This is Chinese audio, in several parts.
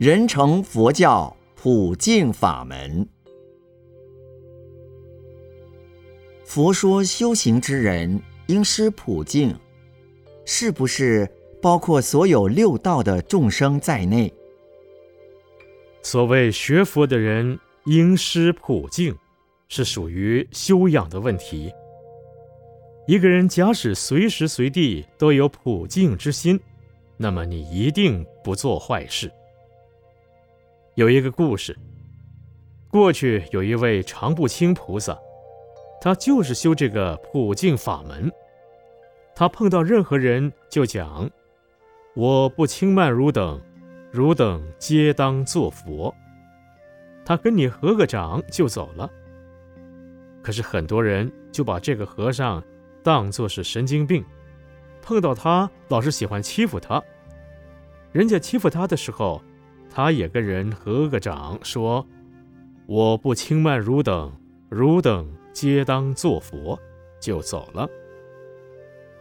人成佛教普净法门。佛说修行之人应施普净，是不是包括所有六道的众生在内？所谓学佛的人应施普净，是属于修养的问题。一个人假使随时随地都有普净之心，那么你一定不做坏事。有一个故事，过去有一位常不轻菩萨。他就是修这个普净法门，他碰到任何人就讲：“我不轻慢汝等，汝等皆当作佛。”他跟你合个掌就走了。可是很多人就把这个和尚当作是神经病，碰到他老是喜欢欺负他。人家欺负他的时候，他也跟人合个掌说：“我不轻慢汝等，汝等。”皆当作佛，就走了。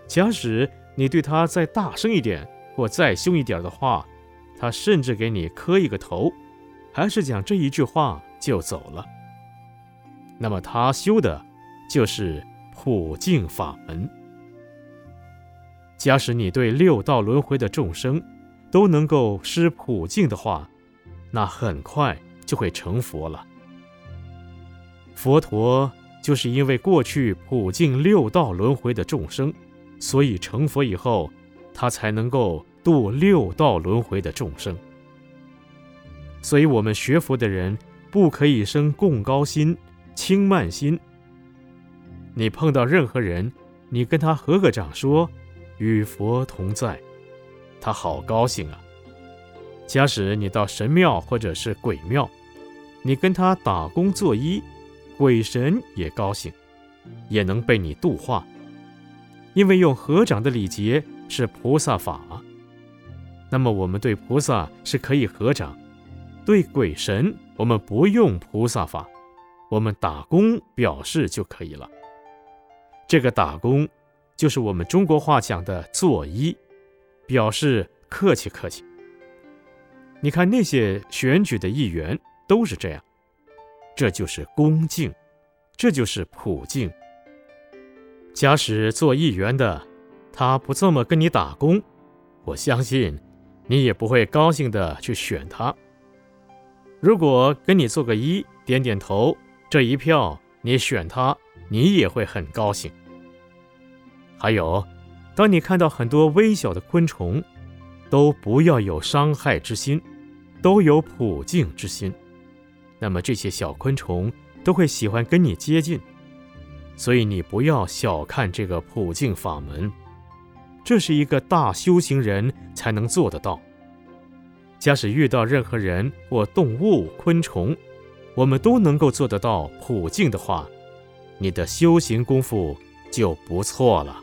假使你对他再大声一点，或再凶一点的话，他甚至给你磕一个头，还是讲这一句话就走了。那么他修的就是普净法门。假使你对六道轮回的众生都能够施普净的话，那很快就会成佛了。佛陀。就是因为过去普净六道轮回的众生，所以成佛以后，他才能够度六道轮回的众生。所以，我们学佛的人不可以生共高心、轻慢心。你碰到任何人，你跟他合个掌，说“与佛同在”，他好高兴啊。假使你到神庙或者是鬼庙，你跟他打工作揖。鬼神也高兴，也能被你度化，因为用合掌的礼节是菩萨法。那么我们对菩萨是可以合掌，对鬼神我们不用菩萨法，我们打工表示就可以了。这个打工就是我们中国话讲的作揖，表示客气客气。你看那些选举的议员都是这样。这就是恭敬，这就是普敬。假使做议员的，他不这么跟你打工，我相信你也不会高兴的去选他。如果跟你做个揖，点点头，这一票你选他，你也会很高兴。还有，当你看到很多微小的昆虫，都不要有伤害之心，都有普敬之心。那么这些小昆虫都会喜欢跟你接近，所以你不要小看这个普净法门，这是一个大修行人才能做得到。假使遇到任何人或动物、昆虫，我们都能够做得到普净的话，你的修行功夫就不错了。